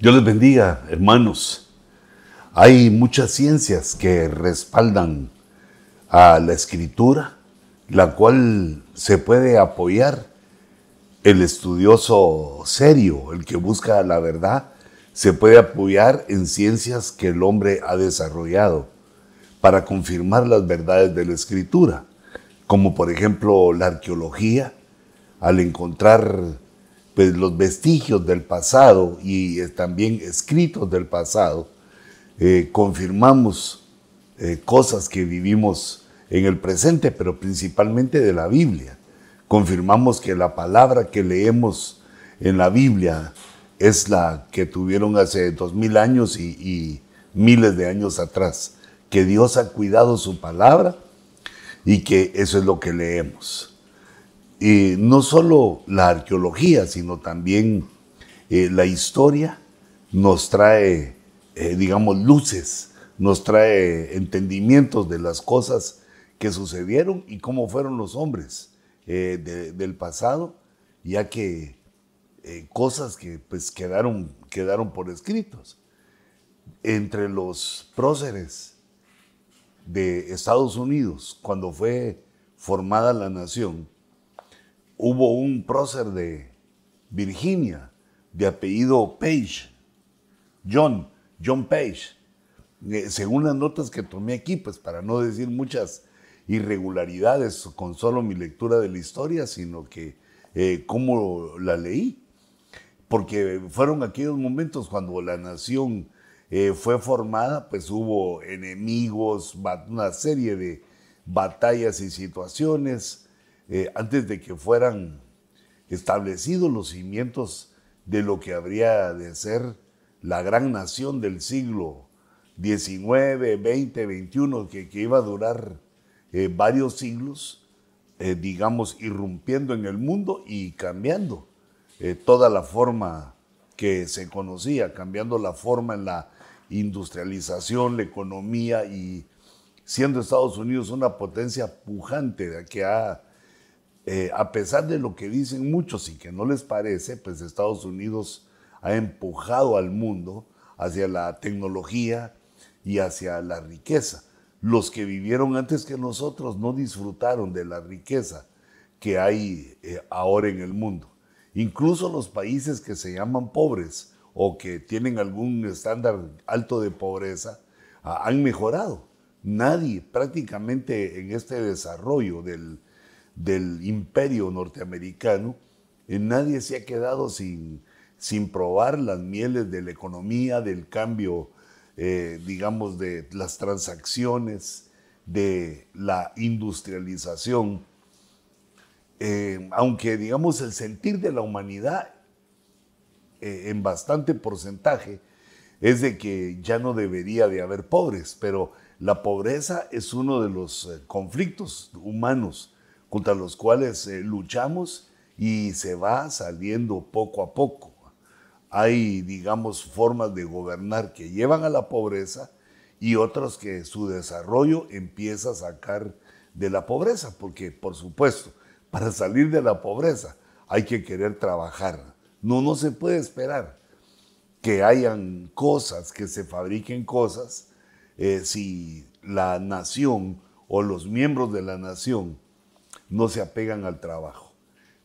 Dios les bendiga, hermanos. Hay muchas ciencias que respaldan a la escritura, la cual se puede apoyar. El estudioso serio, el que busca la verdad, se puede apoyar en ciencias que el hombre ha desarrollado para confirmar las verdades de la escritura, como por ejemplo la arqueología, al encontrar pues, los vestigios del pasado y eh, también escritos del pasado, eh, confirmamos eh, cosas que vivimos en el presente, pero principalmente de la Biblia. Confirmamos que la palabra que leemos en la Biblia es la que tuvieron hace dos mil años y, y miles de años atrás, que Dios ha cuidado su palabra y que eso es lo que leemos. Y no solo la arqueología, sino también eh, la historia nos trae, eh, digamos, luces, nos trae entendimientos de las cosas que sucedieron y cómo fueron los hombres eh, del pasado, ya que cosas que pues quedaron, quedaron por escritos. Entre los próceres de Estados Unidos, cuando fue formada la nación, hubo un prócer de Virginia de apellido Page, John, John Page. Eh, según las notas que tomé aquí, pues para no decir muchas irregularidades con solo mi lectura de la historia, sino que eh, cómo la leí. Porque fueron aquellos momentos cuando la nación eh, fue formada, pues hubo enemigos, una serie de batallas y situaciones eh, antes de que fueran establecidos los cimientos de lo que habría de ser la gran nación del siglo XIX, XX, XXI, que, iba a durar eh, varios siglos, eh, digamos, irrumpiendo en el mundo y cambiando toda la forma que se conocía, cambiando la forma en la industrialización, la economía y siendo Estados Unidos una potencia pujante que ha eh, a pesar de lo que dicen muchos y que no les parece, pues Estados Unidos ha empujado al mundo hacia la tecnología y hacia la riqueza. Los que vivieron antes que nosotros no disfrutaron de la riqueza que hay eh, ahora en el mundo. Incluso los países que se llaman pobres o que tienen algún estándar alto de pobreza ah, han mejorado. Nadie prácticamente en este desarrollo del, del imperio norteamericano, eh, nadie se ha quedado sin, sin probar las mieles de la economía, del cambio, eh, digamos, de las transacciones, de la industrialización. Eh, aunque, digamos, el sentir de la humanidad en bastante porcentaje es de que ya no debería de haber pobres, pero la pobreza es uno de los conflictos humanos contra los cuales eh, luchamos y se va saliendo poco a poco. Hay, digamos, formas de gobernar que llevan a la pobreza y otras que su desarrollo empieza a sacar de la pobreza, porque por supuesto, para salir de la pobreza hay que querer trabajar. No, no se puede esperar que hayan cosas, que se fabriquen cosas, eh, si la nación o los miembros de la nación no se apegan al trabajo.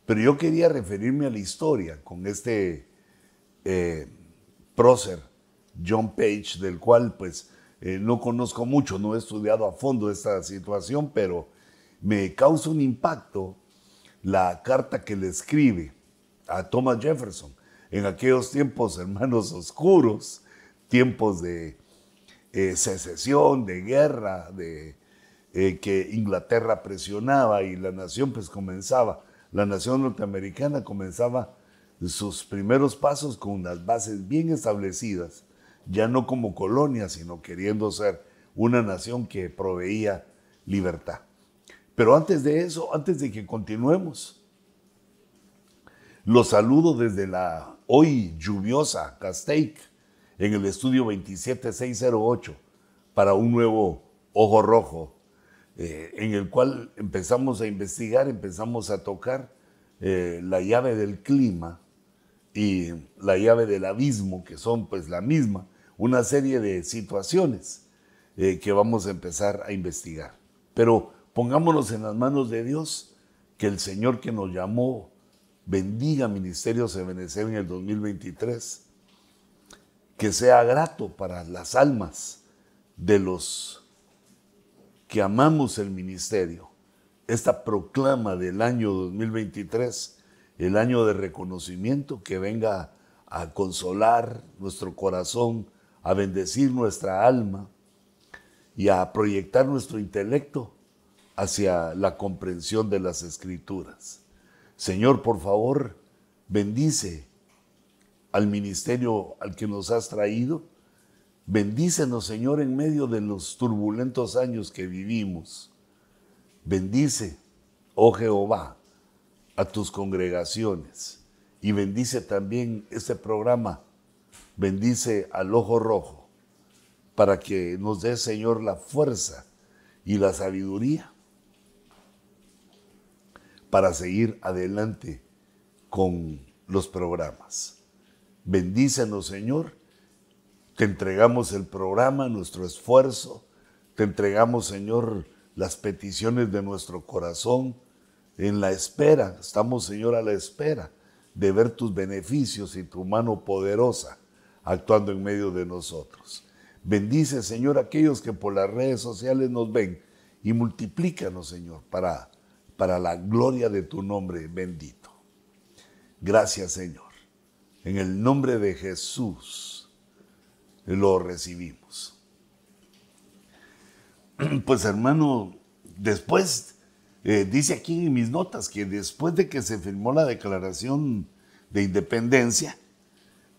Pero yo quería referirme a la historia con este eh, prócer, John Page, del cual pues eh, no conozco mucho, no he estudiado a fondo esta situación, pero me causa un impacto la carta que le escribe a Thomas Jefferson en aquellos tiempos, hermanos, oscuros, tiempos de eh, secesión, de guerra, de eh, que Inglaterra presionaba y la nación pues comenzaba, la nación norteamericana comenzaba sus primeros pasos con unas bases bien establecidas, ya no como colonia, sino queriendo ser una nación que proveía libertad. Pero antes de eso, antes de que continuemos, los saludo desde la hoy lluviosa Castaic en el estudio 27608 para un nuevo Ojo Rojo eh, en el cual empezamos a investigar, empezamos a tocar eh, la llave del clima y la llave del abismo, que son pues la misma, una serie de situaciones eh, que vamos a empezar a investigar. Pero pongámonos en las manos de Dios, que el Señor que nos llamó bendiga Ministerios Ebenezer en el 2023, que sea grato para las almas de los que amamos el ministerio. Esta proclama del año 2023, el año de reconocimiento, que venga a consolar nuestro corazón, a bendecir nuestra alma y a proyectar nuestro intelecto hacia la comprensión de las escrituras. Señor, por favor, bendice al ministerio al que nos has traído. Bendícenos, Señor, en medio de los turbulentos años que vivimos. Bendice, oh Jehová, a tus congregaciones y bendice también este programa. Bendice al ojo rojo para que nos dé, Señor, la fuerza y la sabiduría para seguir adelante con los programas. Bendícenos, Señor. Te entregamos el programa, nuestro esfuerzo. Te entregamos, Señor, las peticiones de nuestro corazón. En la espera, estamos, Señor, a la espera de ver tus beneficios y tu mano poderosa actuando en medio de nosotros. Bendice, Señor, aquellos que por las redes sociales nos ven y multiplícanos, Señor, para para la gloria de tu nombre bendito. Gracias Señor. En el nombre de Jesús lo recibimos. Pues hermano, después, eh, dice aquí en mis notas que después de que se firmó la declaración de independencia,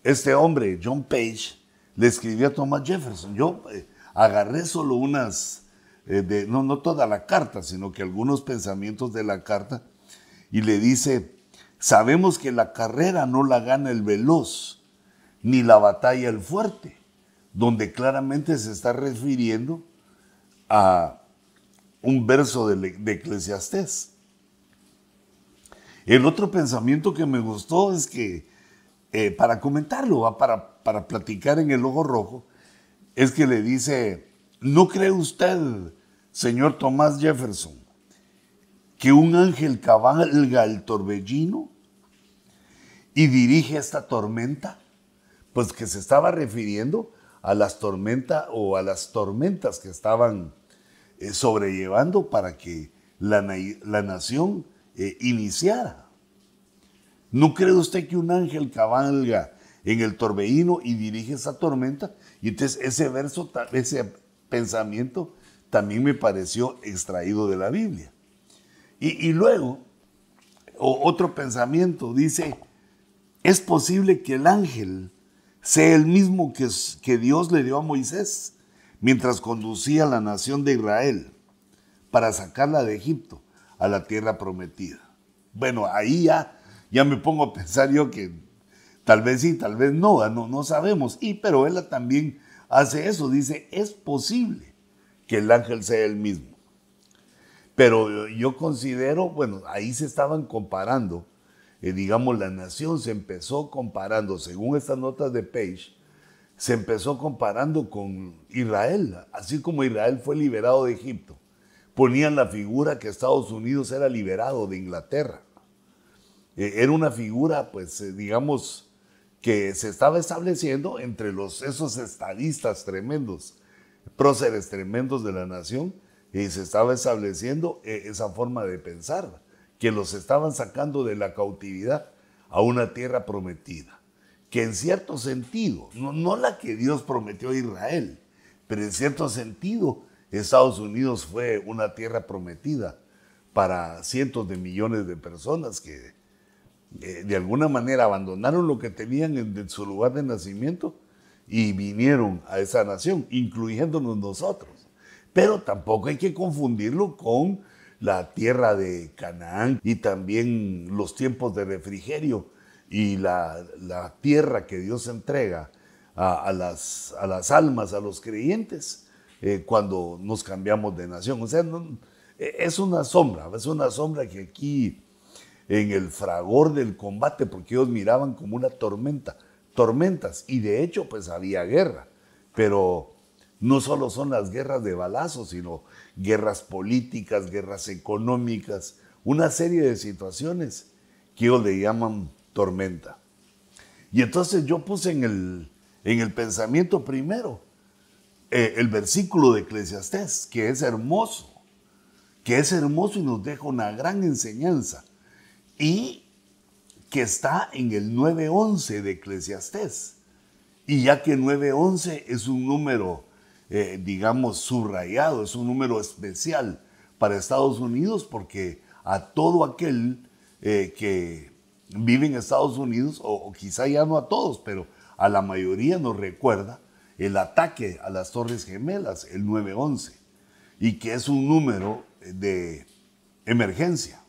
este hombre, John Page, le escribió a Thomas Jefferson. Yo eh, agarré solo unas eh, no, no toda la carta, sino que algunos pensamientos de la carta, y le dice, sabemos que la carrera no la gana el veloz, ni la batalla el fuerte, donde claramente se está refiriendo a un verso de, de Eclesiastés. El otro pensamiento que me gustó es que, eh, para comentarlo, para, para platicar en el ojo rojo, es que le dice, ¿No cree usted, señor Tomás Jefferson, que un ángel cabalga el torbellino y dirige esta tormenta? Pues que se estaba refiriendo a las tormentas o a las tormentas que estaban eh, sobrellevando para que la, nación eh, iniciara. ¿No cree usted que un ángel cabalga en el torbellino y dirige esa tormenta? Y entonces ese verso, ese pensamiento también me pareció extraído de la Biblia. Y, luego, otro pensamiento dice, es posible que el ángel sea el mismo que, Dios le dio a Moisés mientras conducía a la nación de Israel para sacarla de Egipto a la tierra prometida. Bueno, ahí ya, ya me pongo a pensar yo que tal vez sí, tal vez no, no, no sabemos. Y pero él también hace eso, dice, es posible que el ángel sea el mismo. Pero yo considero, bueno, ahí se estaban comparando, eh, digamos, la nación se empezó comparando, según estas notas de Page, se empezó comparando con Israel, así como Israel fue liberado de Egipto. Ponían la figura que Estados Unidos era liberado de Inglaterra. Eh, era una figura, pues, eh, digamos, que se estaba estableciendo entre los, esos estadistas tremendos, próceres tremendos de la nación, y se estaba estableciendo eh, esa forma de pensar, que los estaban sacando de la cautividad a una tierra prometida, que en cierto sentido, no, no la que Dios prometió a Israel, pero en cierto sentido Estados Unidos fue una tierra prometida para cientos de millones de personas que eh, de alguna manera abandonaron lo que tenían en, su lugar de nacimiento y vinieron a esa nación, incluyéndonos nosotros. Pero tampoco hay que confundirlo con la tierra de Canaán y también los tiempos de refrigerio y la, tierra que Dios entrega a, las, a, las, almas, a los creyentes, eh, cuando nos cambiamos de nación. O sea, e, es una sombra, es una sombra que aquí en el fragor del combate, porque ellos miraban como una tormenta, tormentas, y de hecho pues había guerra, pero no solo son las guerras de balazos, sino guerras políticas, guerras económicas, una serie de situaciones que ellos le llaman tormenta. Y entonces yo puse en el, en el pensamiento primero eh, el versículo de Eclesiastés, que es hermoso, que es hermoso y nos deja una gran enseñanza, y que está en el 9.11 de Eclesiastés. Y ya que 9.11 es un número eh, digamos, subrayado, es un número especial para Estados Unidos porque a todo aquel eh, que vive en Estados Unidos, o, quizá ya no a todos, pero a la mayoría nos recuerda el ataque a las Torres Gemelas, el 911, y que es un número de emergencia.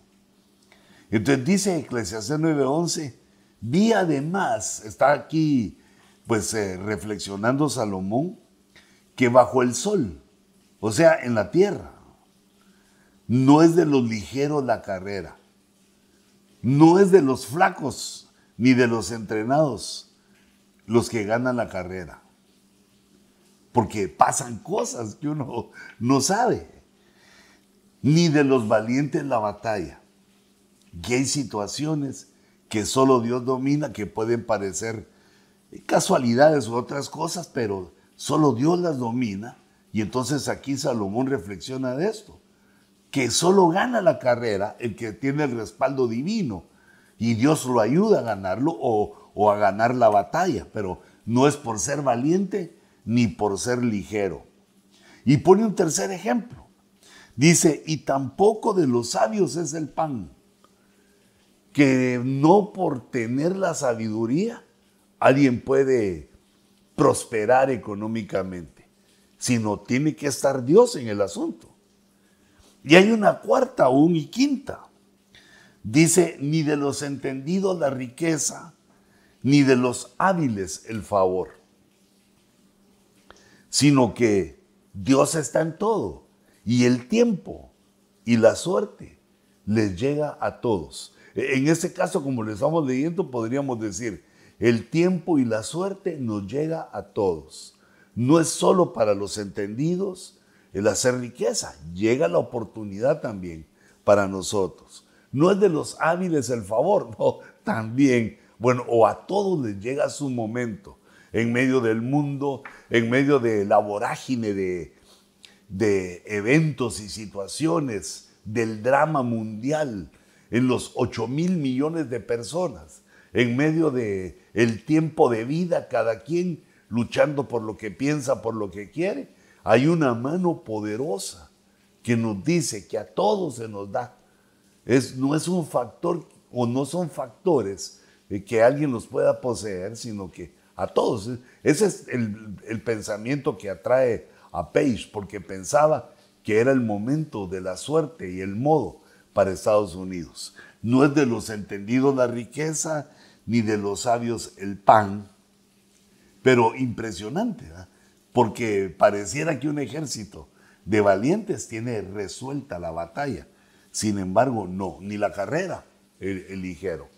Entonces dice Eclesiastes 9:11, vi además, está aquí pues eh, reflexionando Salomón, que bajo el sol, o sea, en la tierra, no es de los ligeros la carrera, no es de los flacos ni de los entrenados los que ganan la carrera, porque pasan cosas que uno no sabe, ni de los valientes la batalla, que hay situaciones que solo Dios domina, que pueden parecer casualidades u otras cosas, pero Solo Dios las domina. Y entonces aquí Salomón reflexiona de esto, que solo gana la carrera el que tiene el respaldo divino y Dios lo ayuda a ganarlo o, a ganar la batalla, pero no es por ser valiente ni por ser ligero. Y pone un tercer ejemplo. Dice, y tampoco de los sabios es el pan, que no por tener la sabiduría alguien puede prosperar económicamente, sino tiene que estar Dios en el asunto. Y hay una cuarta aún y quinta. Dice, ni de los entendidos la riqueza, ni de los hábiles el favor, sino que Dios está en todo y el tiempo y la suerte les llega a todos. En este caso, como le estamos leyendo, podríamos decir, el tiempo y la suerte nos llega a todos. No es solo para los entendidos el hacer riqueza, llega la oportunidad también para nosotros. No es de los hábiles el favor, no, también, bueno, o a todos les llega su momento en medio del mundo, en medio de la vorágine de, de eventos y situaciones, del drama mundial, en los 8 mil millones de personas en medio de el tiempo de vida, cada quien luchando por lo que piensa, por lo que quiere, hay una mano poderosa que nos dice que a todos se nos da. No es un factor o no son factores que alguien los pueda poseer, sino que a todos. Ese es el, el pensamiento que atrae a Page, porque pensaba que era el momento de la suerte y el modo para Estados Unidos. No es de los entendidos la riqueza, ni de los sabios el pan, pero impresionante, porque pareciera que un ejército de valientes tiene resuelta la batalla. Sin embargo, no, ni la carrera el, ligero.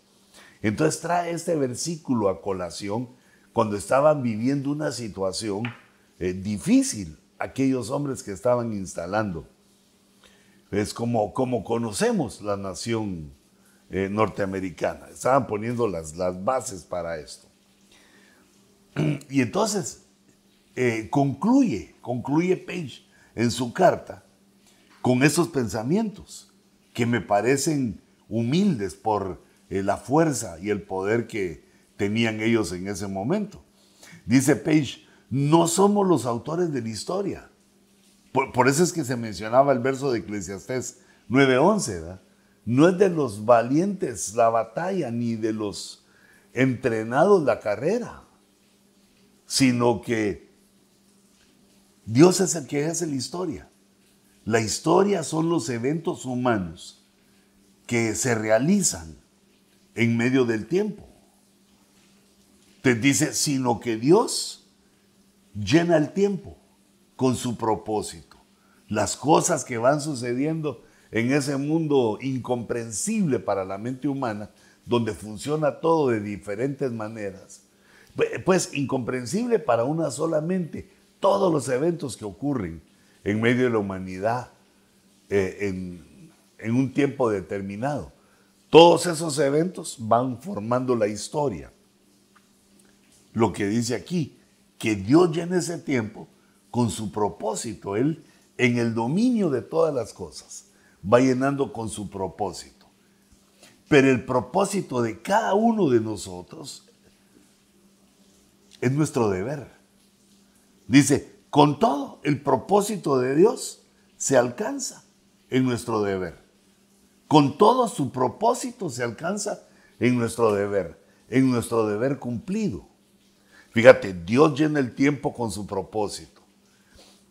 Entonces trae este versículo a colación cuando estaban viviendo una situación eh, difícil aquellos hombres que estaban instalando. Es como, como conocemos la nación eh, norteamericana. Estaban poniendo las, las, bases para esto. Y entonces eh, concluye, concluye Page en su carta con esos pensamientos que me parecen humildes por eh, la fuerza y el poder que tenían ellos en ese momento. Dice Page, no somos los autores de la historia. Por, eso es que se mencionaba el verso de Eclesiastés 9:11, ¿verdad? No es de los valientes la batalla, ni de los entrenados la carrera, sino que Dios es el que hace la historia. La historia son los eventos humanos que se realizan en medio del tiempo. Te dice, sino que Dios llena el tiempo con su propósito. Las cosas que van sucediendo en ese mundo incomprensible para la mente humana, donde funciona todo de diferentes maneras, pues incomprensible para una sola mente, todos los eventos que ocurren en medio de la humanidad eh, en, en un tiempo determinado. Todos esos eventos van formando la historia. Lo que dice aquí, que Dios llena ese tiempo con su propósito. Él, en el dominio de todas las cosas, va llenando con su propósito. Pero el propósito de cada uno de nosotros es nuestro deber. Dice, con todo, el propósito de Dios se alcanza en nuestro deber. Con todo su propósito se alcanza en nuestro deber, en nuestro deber cumplido. Fíjate, Dios llena el tiempo con su propósito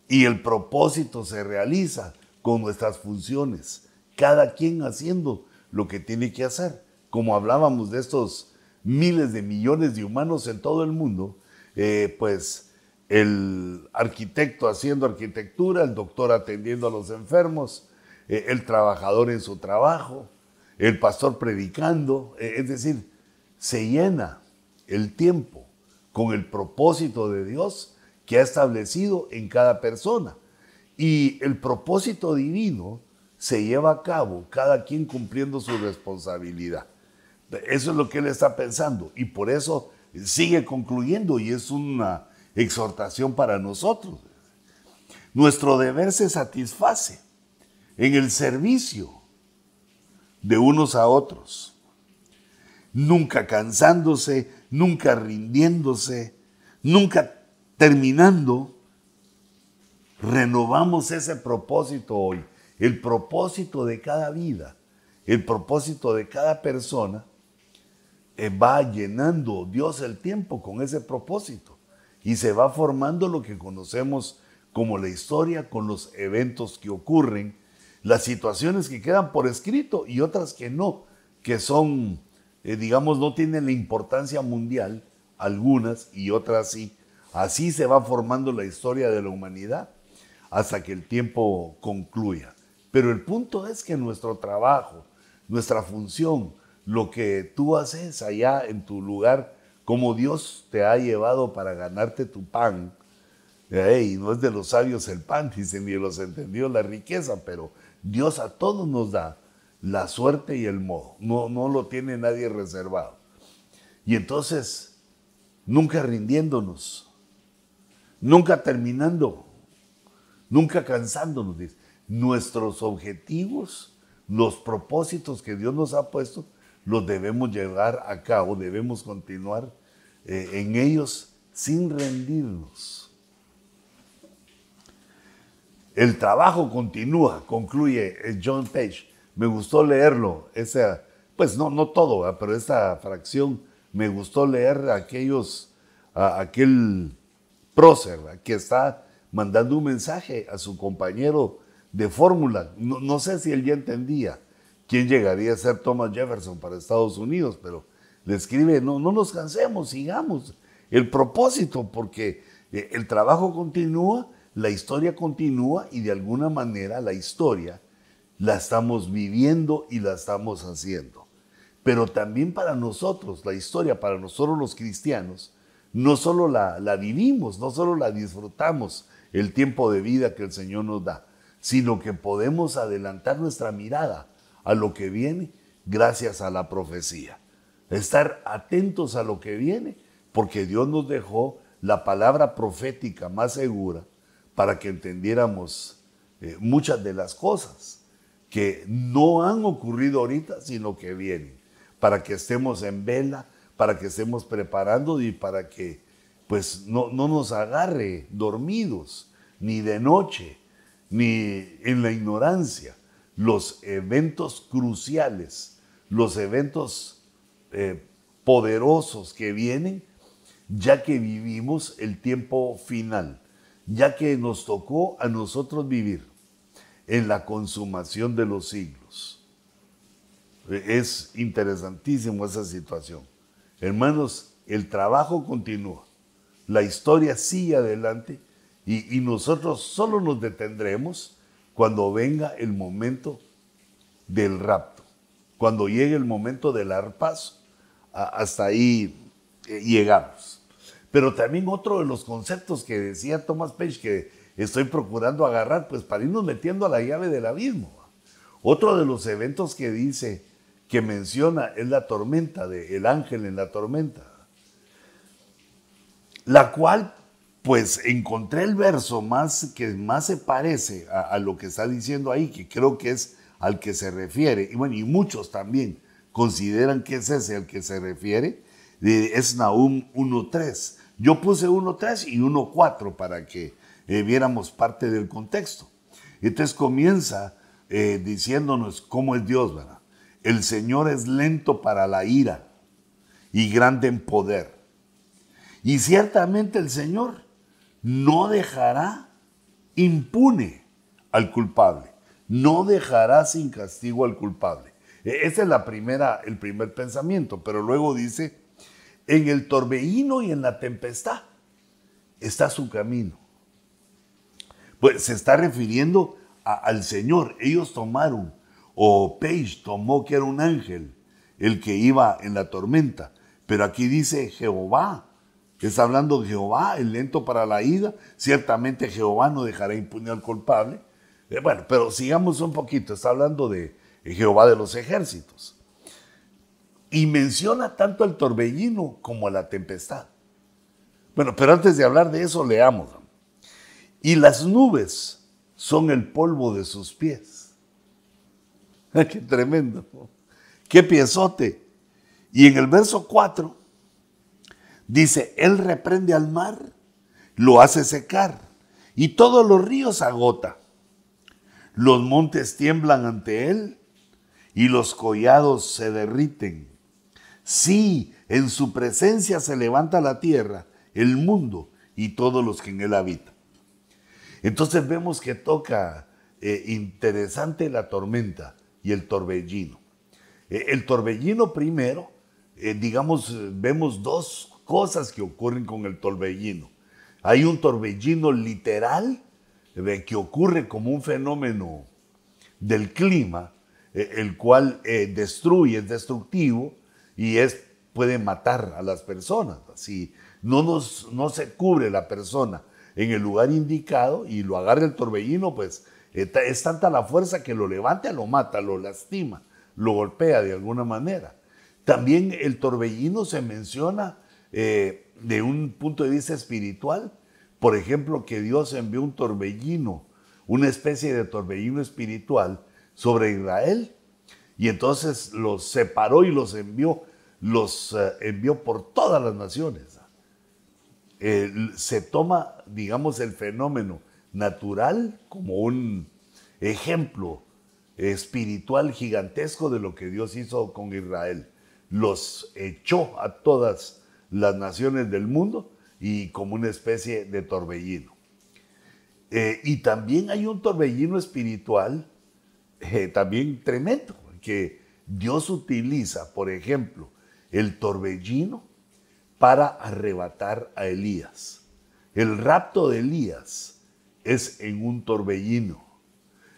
y el propósito se realiza con nuestras funciones, cada quien haciendo lo que tiene que hacer. Como hablábamos de estos miles de millones de humanos en todo el mundo, eh, pues el arquitecto haciendo arquitectura, el doctor atendiendo a los enfermos, eh, el trabajador en su trabajo, el pastor predicando, eh, es decir, se llena el tiempo con el propósito de Dios que ha establecido en cada persona. Y el propósito divino se lleva a cabo, cada quien cumpliendo su responsabilidad. Eso es lo que él está pensando y por eso sigue concluyendo y es una exhortación para nosotros. Nuestro deber se satisface en el servicio de unos a otros, nunca cansándose, nunca rindiéndose, nunca terminando, renovamos ese propósito hoy, el propósito de cada vida, el propósito de cada persona, eh, va llenando Dios el tiempo con ese propósito. Y se va formando lo que conocemos como la historia con los eventos que ocurren, las situaciones que quedan por escrito y otras que no, que son, eh, digamos, no tienen la importancia mundial, algunas y otras sí, Así se va formando la historia de la humanidad hasta que el tiempo concluya. Pero el punto es que nuestro trabajo, nuestra función, lo que tú haces allá en tu lugar, como Dios te ha llevado para ganarte tu pan, y no es de los sabios el pan, dicen, ni de los entendidos la riqueza, pero Dios a todos nos da la suerte y el modo, no, no lo tiene nadie reservado. Y entonces, nunca rindiéndonos, nunca terminando, nunca cansándonos. Nuestros objetivos, los propósitos que Dios nos ha puesto, los debemos llevar a cabo, debemos continuar eh, en ellos sin rendirnos. El trabajo continúa, concluye eh, John Page. Me gustó leerlo, esa, pues no, no todo, pero esta fracción me gustó leer aquellos, aquel prócer, que está mandando un mensaje a su compañero de fórmula. No, sé si él ya entendía quién llegaría a ser Thomas Jefferson para Estados Unidos, pero le escribe, no, no nos cansemos, sigamos el propósito, porque eh, el trabajo continúa, la historia continúa y de alguna manera la historia la estamos viviendo y la estamos haciendo. Pero también para nosotros, la historia, para nosotros los cristianos, no solo la, vivimos, no solo la disfrutamos el tiempo de vida que el Señor nos da, sino que podemos adelantar nuestra mirada a lo que viene gracias a la profecía. Estar atentos a lo que viene, porque Dios nos dejó la palabra profética más segura para que entendiéramos eh, muchas de las cosas que no han ocurrido ahorita, sino que vienen, para que estemos en vela, para que estemos preparando y para que pues no, no nos agarre dormidos, ni de noche, ni en la ignorancia. Los eventos cruciales, los eventos eh, poderosos que vienen, ya que vivimos el tiempo final, ya que nos tocó a nosotros vivir en la consumación de los siglos. Es interesantísimo esa situación. Hermanos, el trabajo continúa, la historia sigue adelante y, nosotros solo nos detendremos cuando venga el momento del rapto. Cuando llegue el momento del arpazo, hasta ahí eh, llegamos. Pero también otro de los conceptos que decía Thomas Page que estoy procurando agarrar, pues para irnos metiendo a la llave del abismo. Otro de los eventos que dice, que menciona, es la tormenta, de el ángel en la tormenta. La cual, pues encontré el verso más que más se parece a, lo que está diciendo ahí, que creo que es al que se refiere, y bueno, y muchos también consideran que es ese al que se refiere, es Nahum 1.3. Yo puse 1.3 y 1.4 para que eh, viéramos parte del contexto. Entonces comienza eh, diciéndonos cómo es Dios, ¿verdad? El Señor es lento para la ira y grande en poder. Y ciertamente el Señor no dejará impune al culpable no dejará sin castigo al culpable. E, ese es la primera, el primer pensamiento, pero luego dice, en el torbellino y en la tempestad está su camino. Pues se está refiriendo al Señor. Ellos tomaron, o Page tomó que era un ángel el que iba en la tormenta, pero aquí dice Jehová. Está hablando de Jehová, el lento para la ida. Ciertamente Jehová no dejará impune al culpable eh, bueno, pero sigamos un poquito, está hablando de Jehová de los ejércitos. Y menciona tanto el torbellino como la tempestad. Bueno, pero antes de hablar de eso, leamos. Y las nubes son el polvo de sus pies. ¡Qué tremendo! ¡Qué piezote! Y en el verso 4 dice, Él reprende al mar, lo hace secar, y todos los ríos agota. Los montes tiemblan ante él y los collados se derriten. Sí, en su presencia se levanta la tierra, el mundo y todos los que en él habitan. Entonces vemos que toca eh, interesante la tormenta y el torbellino. Eh, el torbellino primero, eh, digamos, vemos dos cosas que ocurren con el torbellino. Hay un torbellino literal que ocurre como un fenómeno del clima, eh, el cual eh, destruye, es destructivo y es, puede matar a las personas. Si no, nos, no se cubre la persona en el lugar indicado y lo agarra el torbellino, pues eh, es tanta la fuerza que lo levanta, lo mata, lo lastima, lo golpea de alguna manera. También el torbellino se menciona de un punto de vista espiritual, por ejemplo, que Dios envió un torbellino, una especie de torbellino espiritual sobre Israel y entonces los separó y los envió, los eh, envió por todas las naciones. se toma, digamos, el fenómeno natural como un ejemplo espiritual gigantesco de lo que Dios hizo con Israel. Los echó a todas las naciones del mundo y como una especie de torbellino. Eh, y también hay un torbellino espiritual, eh, también tremendo, que Dios utiliza, por ejemplo, el torbellino para arrebatar a Elías. El rapto de Elías es en un torbellino.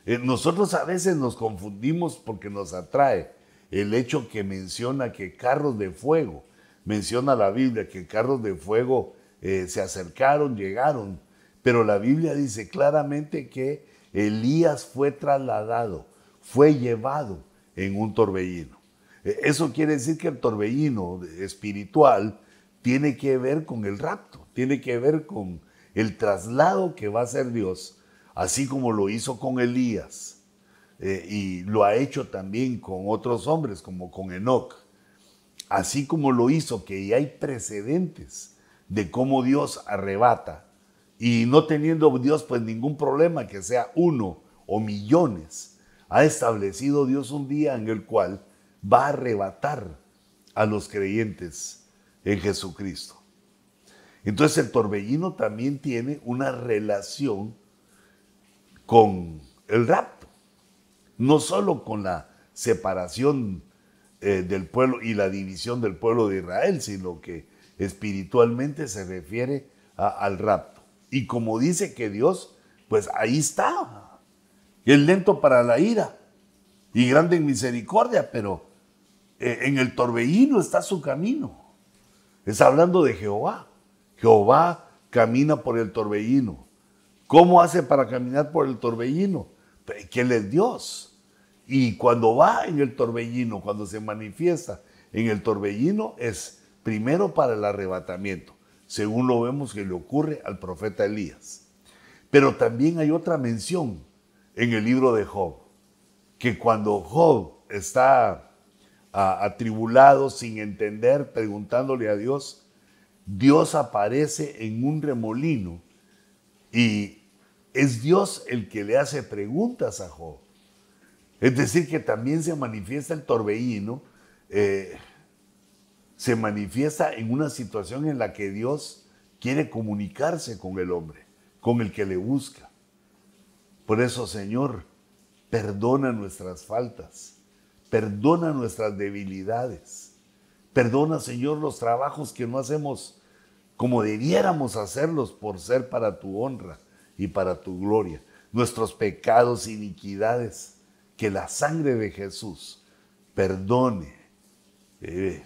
Eh, nosotros a veces nos confundimos porque nos atrae el hecho que menciona que carros de fuego, menciona la Biblia que carros de fuego eh, se acercaron, llegaron, pero la Biblia dice claramente que Elías fue trasladado, fue llevado en un torbellino. E, eso quiere decir que el torbellino espiritual tiene que ver con el rapto, tiene que ver con el traslado que va a hacer Dios, así como lo hizo con Elías eh, y lo ha hecho también con otros hombres, como con Enoch, así como lo hizo, que hay precedentes de cómo Dios arrebata y no teniendo Dios pues ningún problema que sea uno o millones, ha establecido Dios un día en el cual va a arrebatar a los creyentes en Jesucristo. Entonces el torbellino también tiene una relación con el rapto, no solo con la separación eh, del pueblo y la división del pueblo de Israel, sino que espiritualmente se refiere al rapto. Y como dice que Dios, pues ahí está. Es lento para la ira y grande en misericordia, pero eh, en el torbellino está su camino. Está hablando de Jehová. Jehová camina por el torbellino. ¿Cómo hace para caminar por el torbellino? Que Él es Dios. Y cuando va en el torbellino, cuando se manifiesta en el torbellino, es primero para el arrebatamiento, según lo vemos que le ocurre al profeta Elías. Pero también hay otra mención en el libro de Job, que cuando Job está atribulado, sin entender, preguntándole a Dios, Dios aparece en un remolino y es Dios el que le hace preguntas a Job. Es decir, que también se manifiesta el torbellino, eh, se manifiesta en una situación en la que Dios quiere comunicarse con el hombre, con el que le busca. Por eso, Señor, perdona nuestras faltas, perdona nuestras debilidades, perdona, Señor, los trabajos que no hacemos como debiéramos hacerlos por ser para tu honra y para tu gloria, nuestros pecados, iniquidades que la sangre de Jesús perdone, eh,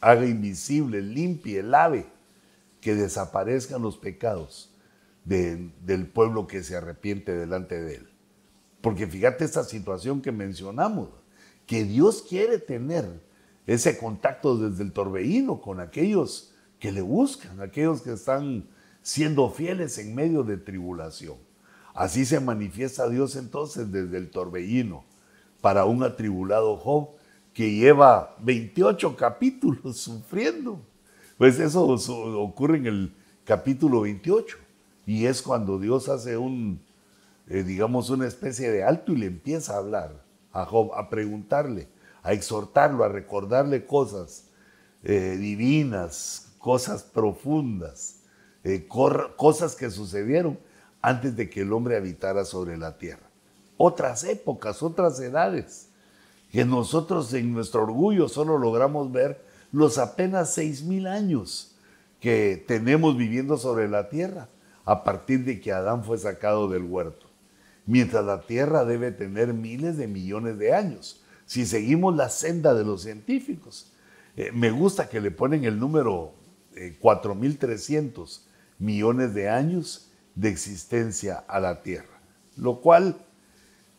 haga invisible, limpie, lave, que desaparezcan los pecados del pueblo que se arrepiente delante de él. Porque fíjate esta situación que mencionamos, que Dios quiere tener ese contacto desde el torbellino con aquellos que le buscan, aquellos que están siendo fieles en medio de tribulación. Así se manifiesta Dios entonces desde el torbellino para un atribulado Job que lleva 28 capítulos sufriendo. Pues eso ocurre en el capítulo 28 y es cuando Dios hace un, eh, digamos, una especie de alto y le empieza a hablar a Job, a preguntarle, a exhortarlo, a recordarle cosas eh, divinas, cosas profundas, eh, cosas que sucedieron antes de que el hombre habitara sobre la tierra. Otras épocas, otras edades, que nosotros en nuestro orgullo solo logramos ver los apenas seis mil años que tenemos viviendo sobre la tierra a partir de que Adán fue sacado del huerto. Mientras la tierra debe tener miles de millones de años, si seguimos la senda de los científicos. Eh, me gusta que le ponen el número 4.300 eh, millones de años de existencia a la Tierra, lo cual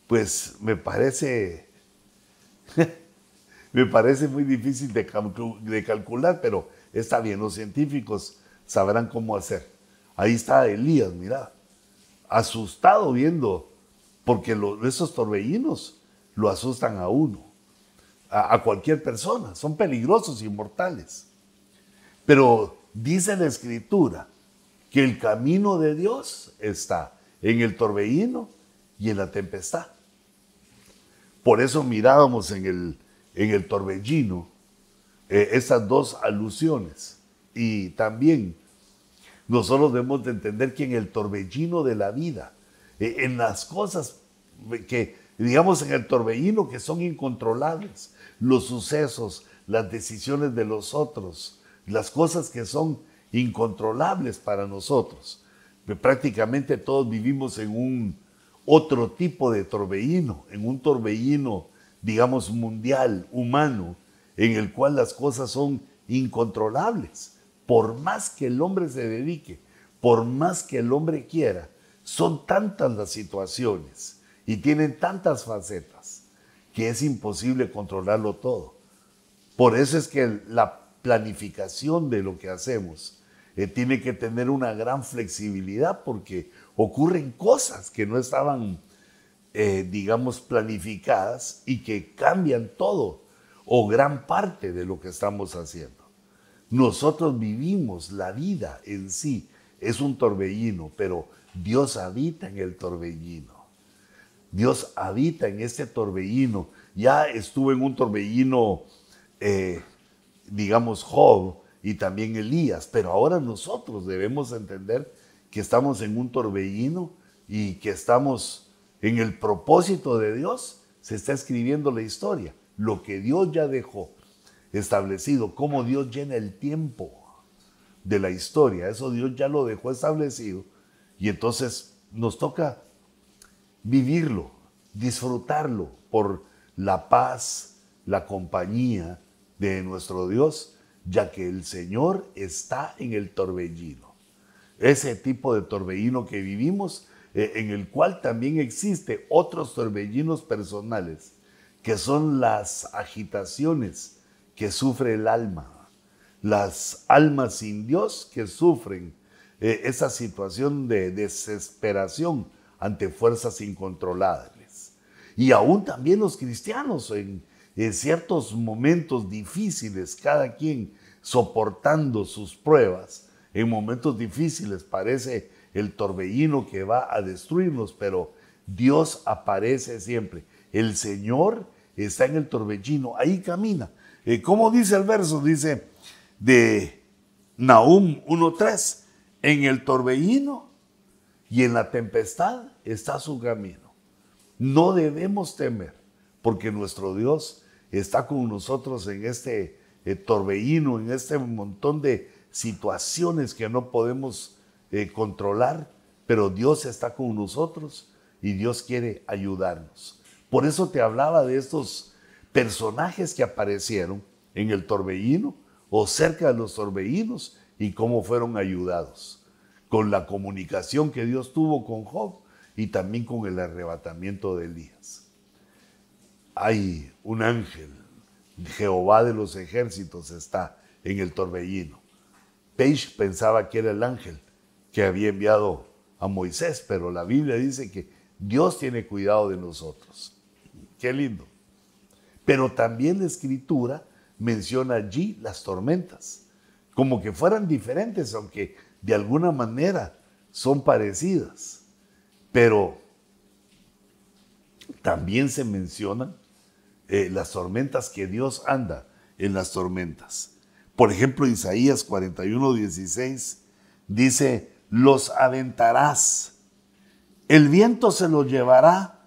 pues me parece, me parece muy difícil de, calcular, pero está bien, los científicos sabrán cómo hacer. Ahí está Elías, mira, asustado viendo, porque esos torbellinos lo asustan a uno, a, a cualquier persona, son peligrosos y mortales. Pero dice la escritura que el camino de Dios está en el torbellino y en la tempestad. Por eso mirábamos en el, en el torbellino eh, esas dos alusiones. Y también nosotros debemos de entender que en el torbellino de la vida, eh, en las cosas que, digamos, en el torbellino que son incontrolables, los sucesos, las decisiones de los otros, las cosas que son incontrolables para nosotros. Prácticamente todos vivimos en un otro tipo de torbellino, en un torbellino, digamos, mundial, humano, en el cual las cosas son incontrolables. Por más que el hombre se dedique, por más que el hombre quiera, son tantas las situaciones y tienen tantas facetas que es imposible controlarlo todo. Por eso es que la planificación de lo que hacemos eh, tiene que tener una gran flexibilidad porque ocurren cosas que no estaban, eh, digamos, planificadas y que cambian todo o gran parte de lo que estamos haciendo. Nosotros vivimos la vida en sí, es un torbellino, pero Dios habita en el torbellino. Dios habita en este torbellino. Ya estuvo en un torbellino, eh, digamos, Job y también Elías, pero ahora nosotros debemos entender que estamos en un torbellino y que estamos en el propósito de Dios, se está escribiendo la historia, lo que Dios ya dejó establecido, cómo Dios llena el tiempo de la historia, eso Dios ya lo dejó establecido. Y entonces nos toca vivirlo, disfrutarlo por la paz, la compañía de nuestro Dios, ya que el Señor está en el torbellino. Ese tipo de torbellino que vivimos, eh, en el cual también existe otros torbellinos personales, que son las agitaciones que sufre el alma, las almas sin Dios que sufren eh, esa situación de desesperación ante fuerzas incontrolables. Y aún también los cristianos en, ciertos momentos difíciles, cada quien soportando sus pruebas, en momentos difíciles parece el torbellino que va a destruirnos, pero Dios aparece siempre. El Señor está en el torbellino, ahí camina. Eh, ¿Cómo dice el verso? Dice de Nahum 1.3, en el torbellino y en la tempestad está su camino. No debemos temer, porque nuestro Dios está con nosotros en este eh, torbellino, en este montón de situaciones que no podemos eh, controlar, pero Dios está con nosotros y Dios quiere ayudarnos. Por eso te hablaba de estos personajes que aparecieron en el torbellino o cerca de los torbellinos y cómo fueron ayudados con la comunicación que Dios tuvo con Job y también con el arrebatamiento de Elías. Hay un ángel, Jehová de los ejércitos está en el torbellino. Page pensaba que era el ángel que había enviado a Moisés, pero la Biblia dice que Dios tiene cuidado de nosotros. Qué lindo. Pero también la escritura menciona allí las tormentas, como que fueran diferentes, aunque de alguna manera son parecidas, pero también se mencionan eh, las tormentas que Dios anda en las tormentas. Por ejemplo, Isaías 41, 16 dice, los aventarás, el viento se los llevará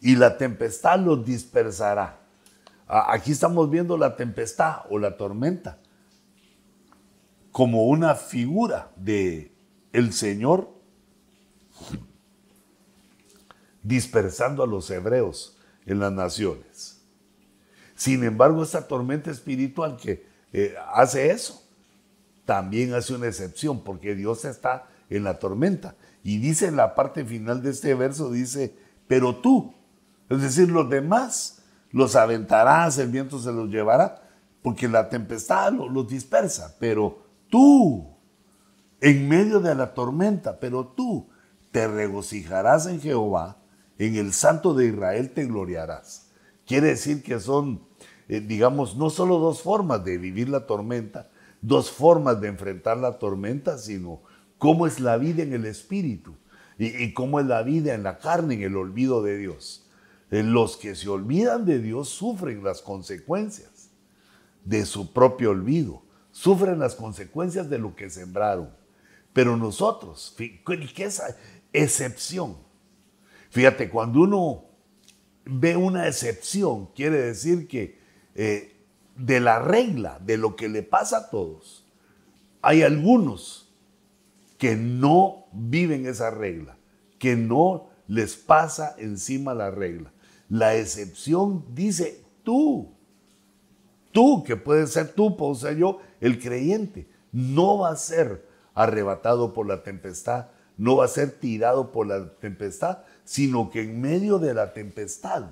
y la tempestad los dispersará. Aquí estamos viendo la tempestad o la tormenta como una figura de el Señor dispersando a los hebreos en las naciones. Sin embargo, esta tormenta espiritual que eh, hace eso, también hace una excepción, porque Dios está en la tormenta. Y dice en la parte final de este verso, dice, pero tú, es decir, los demás, los aventarás, el viento se los llevará, porque la tempestad los dispersa, pero tú, en medio de la tormenta, pero tú te regocijarás en Jehová, en el Santo de Israel te gloriarás. Quiere decir que son, eh, digamos, no solo dos formas de vivir la tormenta, dos formas de enfrentar la tormenta, sino cómo es la vida en el espíritu y, cómo es la vida en la carne, en el olvido de Dios. Eh, los que se olvidan de Dios sufren las consecuencias de su propio olvido sufren las consecuencias de lo que sembraron. Pero nosotros, ¿qué excepción? Fíjate, cuando uno ve una excepción, quiere decir que eh, de la regla, de lo que le pasa a todos, hay algunos que no viven esa regla, que no les pasa encima la regla. La excepción dice tú, tú, que puede ser tú, puedo ser yo, el creyente, no va a ser arrebatado por la tempestad, no va a ser tirado por la tempestad, sino que en medio de la tempestad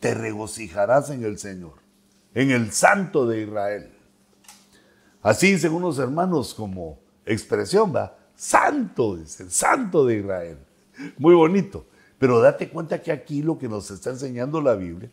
te regocijarás en el Señor, en el Santo de Israel. Así dicen unos hermanos como expresión, va, Santo, dice, el Santo de Israel. Muy bonito. Pero date cuenta que aquí lo que nos está enseñando la Biblia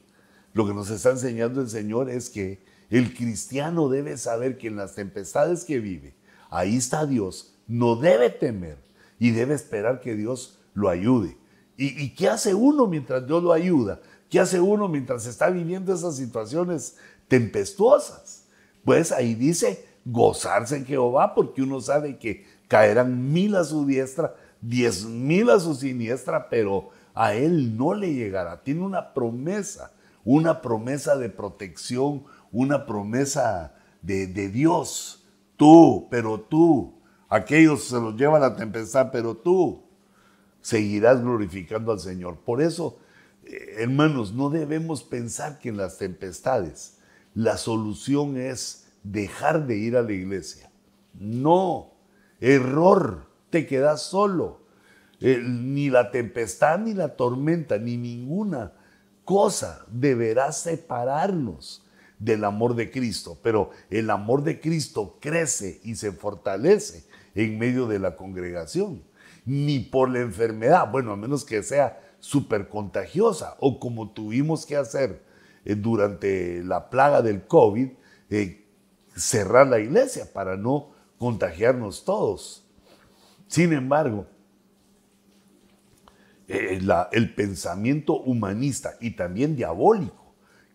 lo que nos está enseñando el Señor es que el cristiano debe saber que en las tempestades que vive, ahí está Dios, no debe temer y debe esperar que Dios lo ayude. ¿Y, qué hace uno mientras Dios lo ayuda? ¿Qué hace uno mientras está viviendo esas situaciones tempestuosas? Pues ahí dice gozarse en Jehová porque uno sabe que caerán mil a su diestra, diez mil a su siniestra, pero a él no le llegará. Tiene una promesa una promesa de protección, una promesa de, Dios. Tú, pero tú, aquellos se los lleva la tempestad, pero tú seguirás glorificando al Señor. Por eso Eh, hermanos, no debemos pensar que en las tempestades la solución es dejar de ir a la iglesia. No, error, te quedas solo. Ni la tempestad, ni la tormenta, ni ninguna cosa deberá separarnos del amor de Cristo. Pero el amor de Cristo crece y se fortalece en medio de la congregación. Ni por la enfermedad, bueno, a menos que sea súper contagiosa o como tuvimos que hacer eh, durante la plaga del COVID, eh, cerrar la iglesia para no contagiarnos todos. Sin embargo, eh, el pensamiento humanista y también diabólico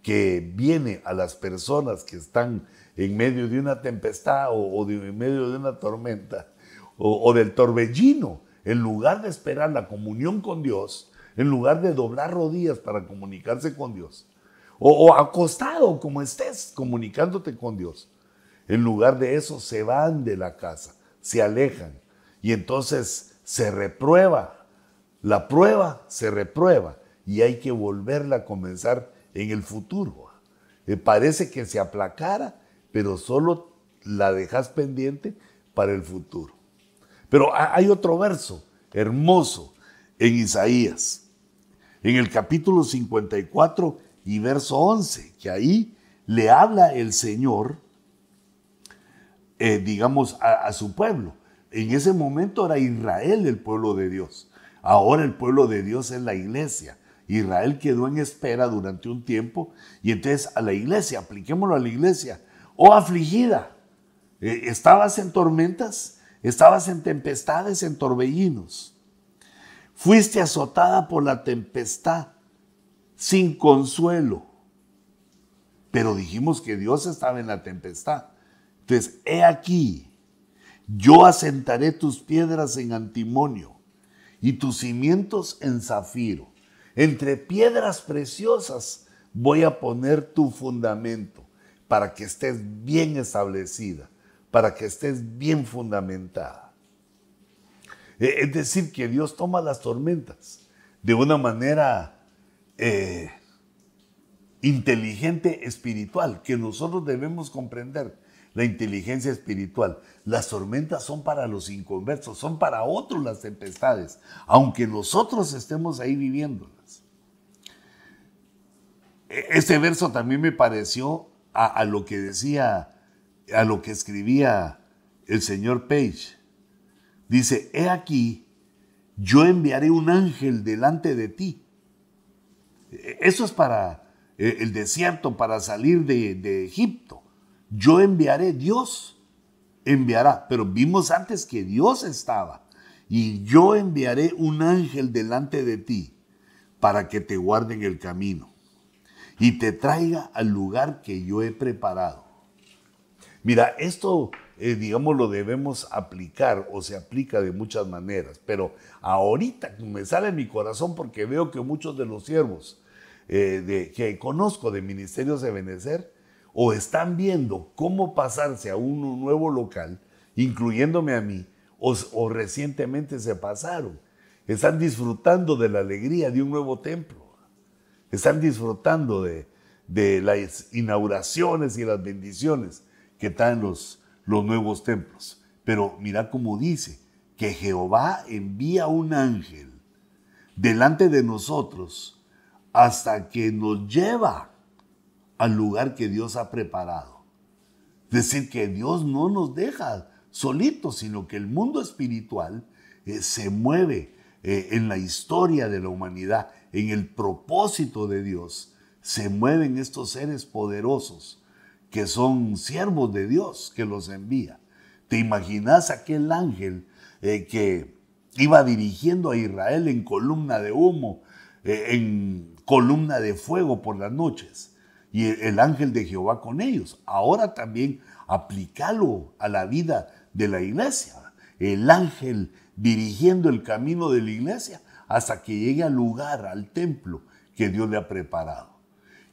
que viene a las personas que están en medio de una tempestad o, en medio de una tormenta o, del torbellino, en lugar de esperar la comunión con Dios, en lugar de doblar rodillas para comunicarse con Dios, o, acostado como estés comunicándote con Dios, en lugar de eso se van de la casa, se alejan y entonces se reprueba. La prueba se reprueba y hay que volverla a comenzar en el futuro. Me parece que se aplacara, pero solo la dejas pendiente para el futuro. Pero hay otro verso hermoso en Isaías, en el capítulo 54 y verso 11, que ahí le habla el Señor eh, digamos, a, su pueblo. En ese momento era Israel el pueblo de Dios. Ahora el pueblo de Dios es la iglesia. Israel quedó en espera durante un tiempo y entonces a la iglesia, apliquémoslo a la iglesia, oh afligida, eh, estabas en tormentas, estabas en tempestades, en torbellinos, fuiste azotada por la tempestad sin consuelo, pero dijimos que Dios estaba en la tempestad. Entonces, he aquí, yo asentaré tus piedras en antimonio y tus cimientos en zafiro. Entre piedras preciosas voy a poner tu fundamento para que estés bien establecida, para que estés bien fundamentada. E, es decir, que Dios toma las tormentas de una manera eh, inteligente espiritual que nosotros debemos comprender la inteligencia espiritual. Las tormentas son para los inconversos, son para otros las tempestades, aunque nosotros estemos ahí viviéndolas. E-, este verso también me pareció a, lo que decía, a lo que escribía el señor Page. Dice, he aquí, yo enviaré un ángel delante de ti. Eso es para eh, el desierto, para salir de Egipto yo enviaré, Dios enviará, pero vimos antes que Dios estaba. Y yo enviaré un ángel delante de ti para que te guarde en el camino y te traiga al lugar que yo he preparado. Mira, esto, eh, digamos, lo debemos aplicar o se aplica de muchas maneras, pero ahorita me sale en mi corazón porque veo que muchos de los siervos eh, que conozco de Ministerios de Benecer o están viendo cómo pasarse a un nuevo local, incluyéndome a mí, o, recientemente se pasaron. Están disfrutando de la alegría de un nuevo templo. Están disfrutando de, las inauguraciones y las bendiciones que traen los, los nuevos templos. Pero mira cómo dice, que Jehová envía un ángel delante de nosotros hasta que nos lleva al lugar que Dios ha preparado. Es decir, que Dios no nos deja solitos, sino que el mundo espiritual eh, se mueve eh, en la historia de la humanidad, en el propósito de Dios. Se mueven estos seres poderosos que son siervos de Dios que los envía. ¿Te imaginas aquel ángel eh, que iba dirigiendo a Israel en columna de humo, en columna de fuego por las noches? y el ángel de Jehová con ellos. Ahora también aplícalo a la vida de la iglesia. El ángel dirigiendo el camino de la iglesia hasta que llegue al lugar, al templo que Dios le ha preparado.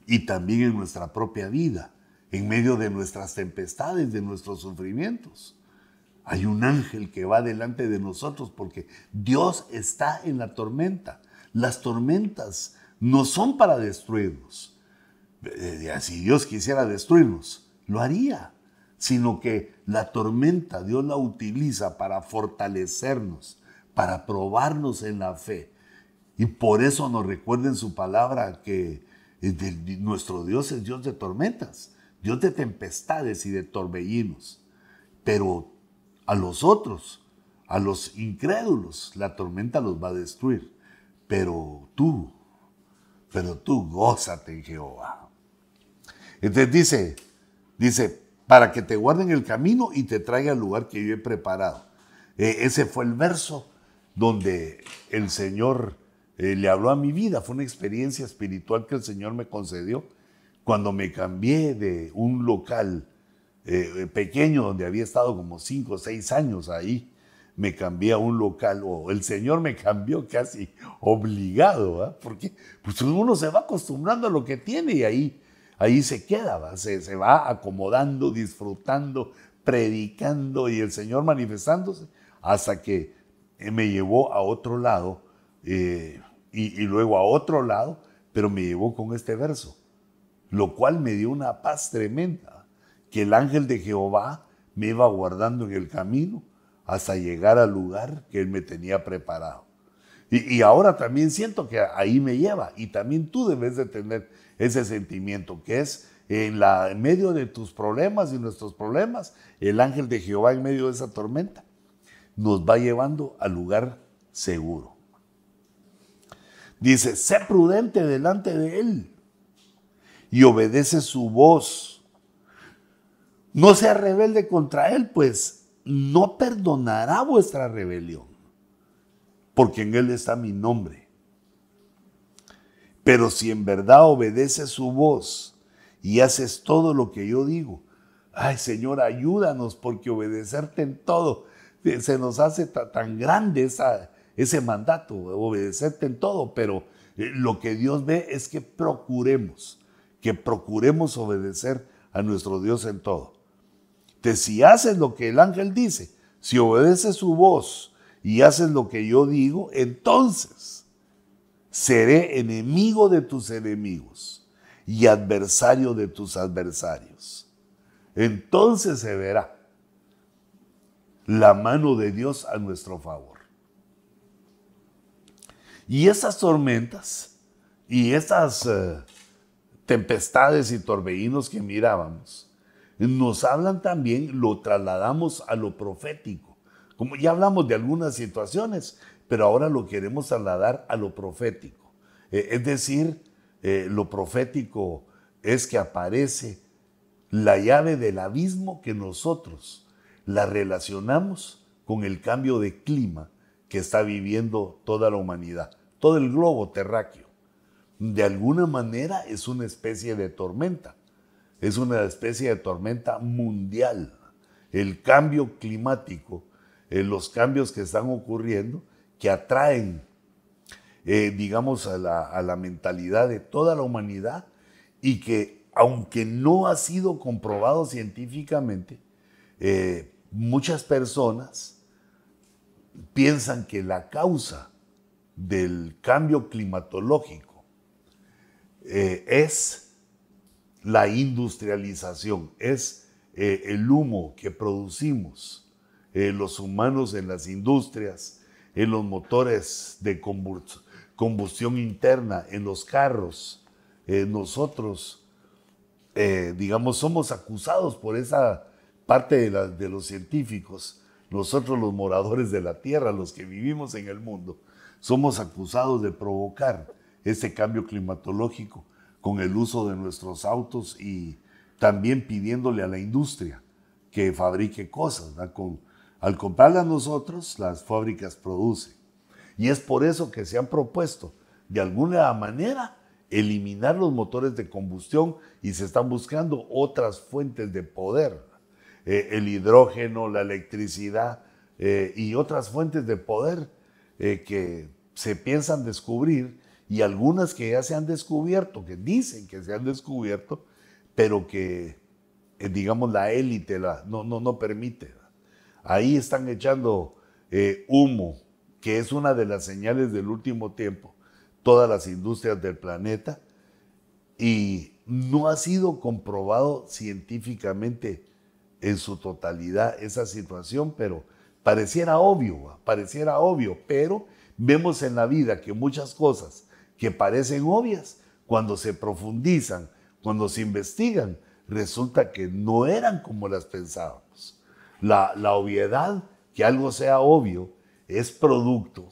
Y también en nuestra propia vida, en medio de nuestras tempestades, de nuestros sufrimientos. Hay un ángel que va delante de nosotros porque Dios está en la tormenta. Las tormentas no son para destruirnos. Eh, si Dios quisiera destruirnos, lo haría, sino que la tormenta Dios la utiliza para fortalecernos, para probarnos en la fe. Y por eso nos recuerden su palabra que nuestro Dios es Dios de tormentas, Dios de tempestades y de torbellinos. Pero a los otros, a los incrédulos, la tormenta los va a destruir. Pero tú, pero tú gózate en Jehová. Entonces dice, dice, para que te guarden el camino y te traiga al lugar que yo he preparado. Eh, ese fue el verso donde el Señor eh, le habló a mi vida. Fue una experiencia espiritual que el Señor me concedió cuando me cambié de un local eh, pequeño donde había estado como cinco o seis años ahí. Me cambié a un local, o el Señor me cambió casi obligado, porque pues uno se va acostumbrando a lo que tiene y ahí ahí se queda, Se, se, va acomodando, disfrutando, predicando y el Señor manifestándose hasta que me llevó a otro lado eh, y, y luego a otro lado, pero me llevó con este verso, lo cual me dio una paz tremenda, que el ángel de Jehová me iba guardando en el camino hasta llegar al lugar que él me tenía preparado. Y, ahora también siento que ahí me lleva y también tú debes de tener ese sentimiento que es en, en medio de tus problemas y nuestros problemas, el ángel de Jehová en medio de esa tormenta nos va llevando al lugar seguro. Dice, sé prudente delante de él y obedece su voz. No sea rebelde contra él, pues no perdonará vuestra rebelión, porque en él está mi nombre pero si en verdad obedeces su voz y haces todo lo que yo digo, ay Señor, ayúdanos porque obedecerte en todo eh, se nos hace tan grande ese mandato, obedecerte en todo, pero eh, lo que Dios ve es que procuremos, que procuremos obedecer a nuestro Dios en todo. Entonces, si haces lo que el ángel dice, si obedeces su voz y haces lo que yo digo, entonces seré enemigo de tus enemigos y adversario de tus adversarios. Entonces se verá la mano de Dios a nuestro favor. Y esas tormentas y esas eh, tempestades y torbellinos que mirábamos, nos hablan también, lo trasladamos a lo profético. Como ya hablamos de algunas situaciones, pero ahora lo queremos trasladar a lo profético. Eh, es decir, eh, lo profético es que aparece la llave del abismo que nosotros la relacionamos con el cambio de clima que está viviendo toda la humanidad, todo el globo terráqueo. De alguna manera es una especie de tormenta, es una especie de tormenta mundial. El cambio climático, eh, los cambios que están ocurriendo, que atraen, eh, digamos, a la, mentalidad de toda la humanidad y que, aunque no ha sido comprobado científicamente, eh, muchas personas piensan que la causa del cambio climatológico eh, es la industrialización, es el humo que producimos los humanos en las industrias, en los motores de combustión interna, en los carros. Eh, nosotros, eh, digamos, somos acusados por esa parte de los científicos, nosotros los moradores de la tierra, los que vivimos en el mundo, somos acusados de provocar ese cambio climatológico con el uso de nuestros autos y también pidiéndole a la industria que fabrique cosas, al comprarla nosotros, las fábricas producen. Y es por eso que se han propuesto, de alguna manera, eliminar los motores de combustión y se están buscando otras fuentes de poder. Eh, el hidrógeno, la electricidad eh, y otras fuentes de poder eh, que se piensan descubrir y algunas que ya se han descubierto, que dicen que se han descubierto, pero que, digamos, la élite no, no, no permite. Ahí están echando eh, humo, que es una de las señales del último tiempo, todas las industrias del planeta y no ha sido comprobado científicamente en su totalidad esa situación, pero pareciera obvio, pareciera obvio, pero vemos en la vida que muchas cosas que parecen obvias, cuando se profundizan, cuando se investigan, resulta que no eran como las pensábamos. La, obviedad, que algo sea obvio, es producto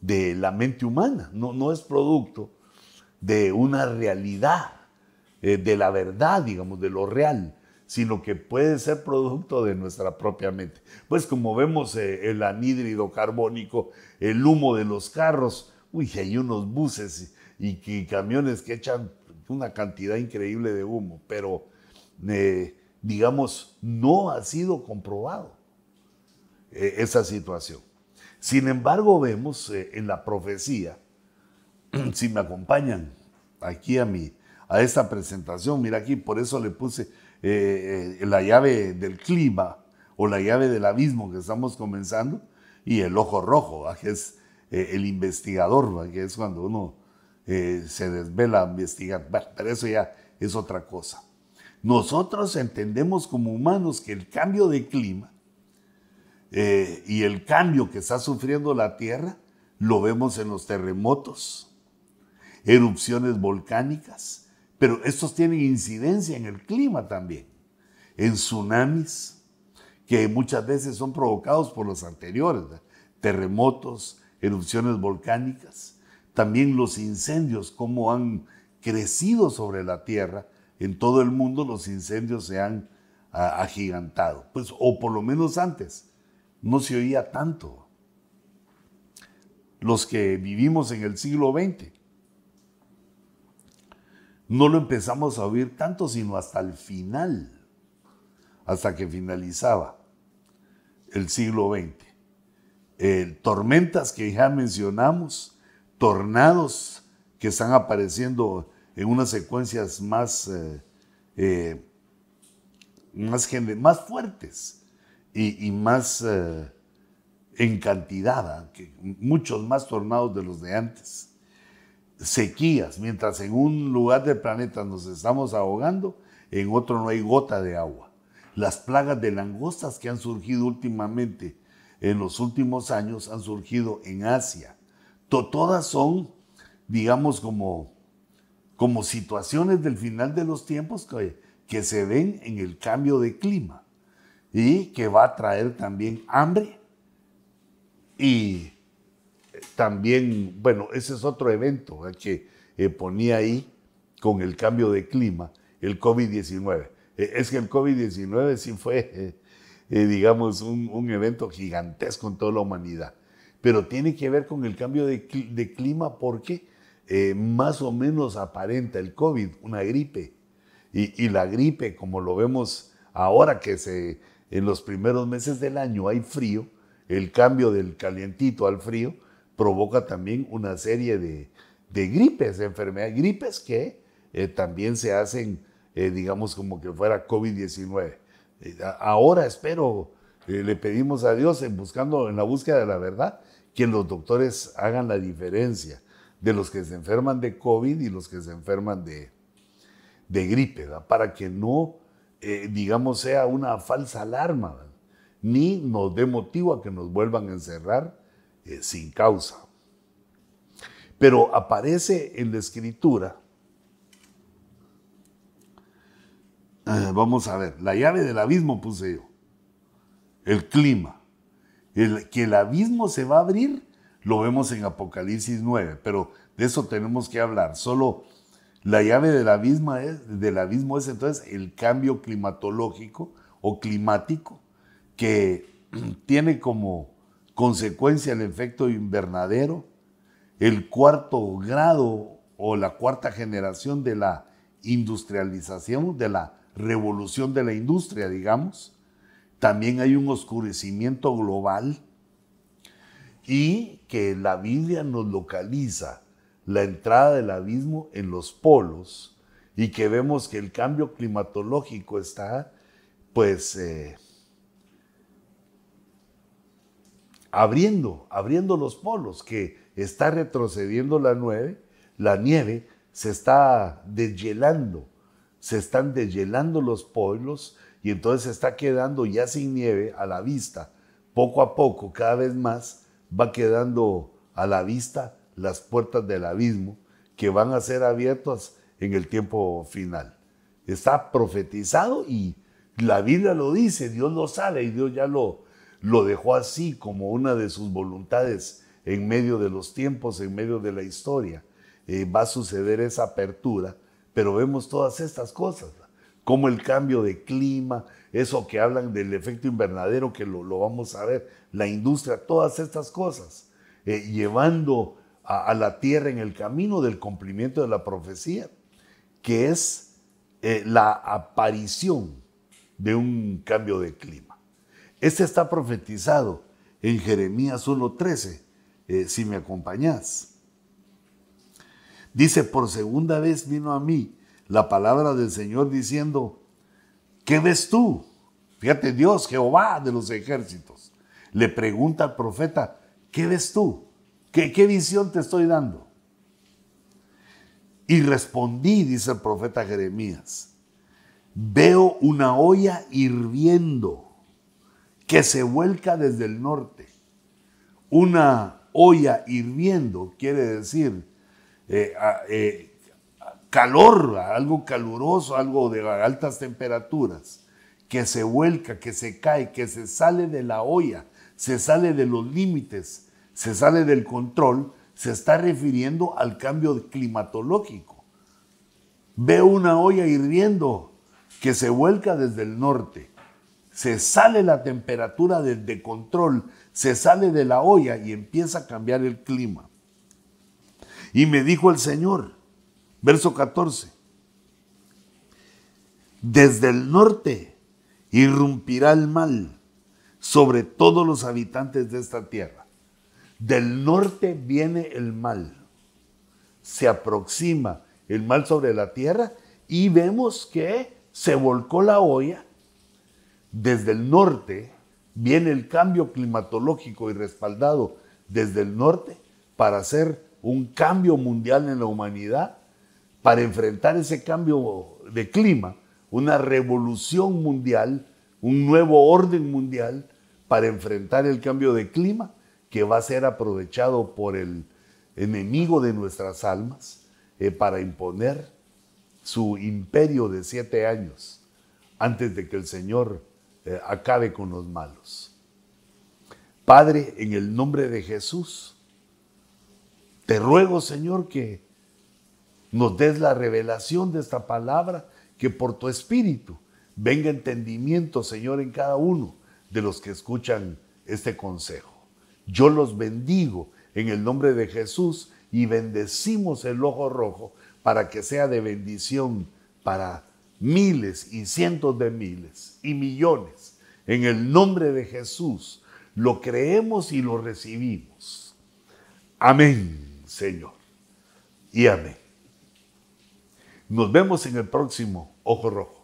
de la mente humana, no, no es producto de una realidad, eh, de la verdad, digamos, de lo real, sino que puede ser producto de nuestra propia mente. Pues como vemos eh, el anhídrido carbónico, el humo de los carros, uy, hay unos buses y, y, camiones que echan una cantidad increíble de humo, pero eh, digamos, no ha sido comprobado esa situación. Sin embargo, vemos eh, en la profecía, si me acompañan aquí a, mi, a esta presentación, mira aquí, por eso le puse eh, eh, la llave del clima o la llave del abismo que estamos comenzando y el ojo rojo, que es el investigador, que es cuando uno se desvela a investigar. pero eso ya es otra cosa. Nosotros entendemos como humanos que el cambio de clima eh, y el cambio que está sufriendo la Tierra lo vemos en los terremotos, erupciones volcánicas, pero estos tienen incidencia en el clima también, en tsunamis, que muchas veces son provocados por los anteriores, terremotos, erupciones volcánicas, también los incendios, cómo han crecido sobre la Tierra, en todo el mundo los incendios se han agigantado, pues, o por lo menos antes, no se oía tanto. Los que vivimos en el siglo XX, no lo empezamos a oír tanto, sino hasta el final, hasta que finalizaba el siglo XX. Tormentas que ya mencionamos, tornados que están apareciendo en unas secuencias más, eh, eh, más, fuertes y, más eh, en cantidad, ¿ah? muchos más tornados de los de antes. Sequías, mientras en un lugar del planeta nos estamos ahogando, en otro no hay gota de agua. Las plagas de langostas que han surgido últimamente, en los últimos años, han surgido en Asia. todas son, digamos, como, como situaciones del final de los tiempos que se ven en el cambio de clima y que va a traer también hambre y también, bueno, ese es otro evento que eh, ponía ahí con el cambio de clima, el COVID-19. Eh, es que el COVID-19 sí fue, eh, digamos, un, evento gigantesco en toda la humanidad, pero tiene que ver con el cambio de, clima porque más o menos aparenta el COVID, una gripe, y, y la gripe, como lo vemos ahora que se en los primeros meses del año hay frío, el cambio del calientito al frío provoca también una serie de, gripes, de enfermedades, gripes que eh, también se hacen, eh, digamos, como que fuera COVID-19. Eh, ahora espero, le pedimos a Dios, en, buscando, en la búsqueda de la verdad, que los doctores hagan la diferencia de los que se enferman de COVID y los que se enferman de, de gripe, para que no eh, digamos, sea una falsa alarma, ni nos dé motivo a que nos vuelvan a encerrar eh, sin causa. Pero aparece en la escritura, eh, vamos a ver, la llave del abismo puse yo, el clima, el, que el abismo se va a abrir, lo vemos en Apocalipsis 9, pero de eso tenemos que hablar, solo la llave del abismo, es, del abismo es entonces el cambio climatológico o climático que tiene como consecuencia el efecto invernadero, el cuarto grado o la cuarta generación de la industrialización, de la revolución de la industria, digamos. También hay un oscurecimiento global y que la Biblia nos localiza la entrada del abismo en los polos y que vemos que el cambio climatológico está pues eh, abriendo, abriendo los polos, que está retrocediendo la nieve, la nieve se está deshielando, se están deshielando los polos y entonces se está quedando ya sin nieve a la vista. Poco a poco, cada vez más, va quedando a la vista las puertas del abismo que van a ser abiertas en el tiempo final. Está profetizado y la Biblia lo dice, Dios lo sabe y Dios ya lo, lo dejó así como una de sus voluntades en medio de los tiempos, en medio de la historia. Eh, va a suceder esa apertura, pero vemos todas estas cosas, como el cambio de clima, eso que hablan del efecto invernadero, que lo, vamos a ver, la industria, todas estas cosas, eh, llevando a, la tierra en el camino del cumplimiento de la profecía, que es eh, la aparición de un cambio de clima. Este está profetizado en Jeremías 1.13, eh, si me acompañás. Dice, por segunda vez vino a mí la palabra del Señor diciendo, ¿qué ves tú? Fíjate, Dios, Jehová de los ejércitos, le pregunta al profeta, ¿qué ves tú? ¿Qué, qué visión te estoy dando? Y respondí, dice el profeta Jeremías, veo una olla hirviendo que se vuelca desde el norte. Una olla hirviendo quiere decir eh, eh, calor, algo caluroso, algo de altas temperaturas, que se vuelca, que se cae, que se sale de la olla, se sale de los límites, se sale del control, se está refiriendo al cambio climatológico. Veo una olla hirviendo que se vuelca desde el norte se sale la temperatura de, control, se sale de la olla y empieza a cambiar el clima. Y me dijo el Señor, verso 14, desde el norte irrumpirá el mal sobre todos los habitantes de esta tierra. Del norte viene el mal. Se aproxima el mal sobre la tierra y vemos que se volcó la olla desde el norte viene el cambio climatológico y respaldado desde el norte para hacer un cambio mundial en la humanidad, para enfrentar ese cambio de clima, una revolución mundial, un nuevo orden mundial para enfrentar el cambio de clima que va a ser aprovechado por el enemigo de nuestras almas eh, para imponer su imperio de siete años antes de que el Señor eh, acabe con los malos. Padre, en el nombre de Jesús, te ruego, Señor, que nos des la revelación de esta palabra, que por tu Espíritu venga entendimiento, Señor, en cada uno de los que escuchan este consejo. Yo los bendigo en el nombre de Jesús y bendecimos el ojo rojo para que sea de bendición para miles y cientos de miles y millones. En el nombre de Jesús lo creemos y lo recibimos. Amén, Señor. Y amén. Nos vemos en el próximo Ojo Rojo.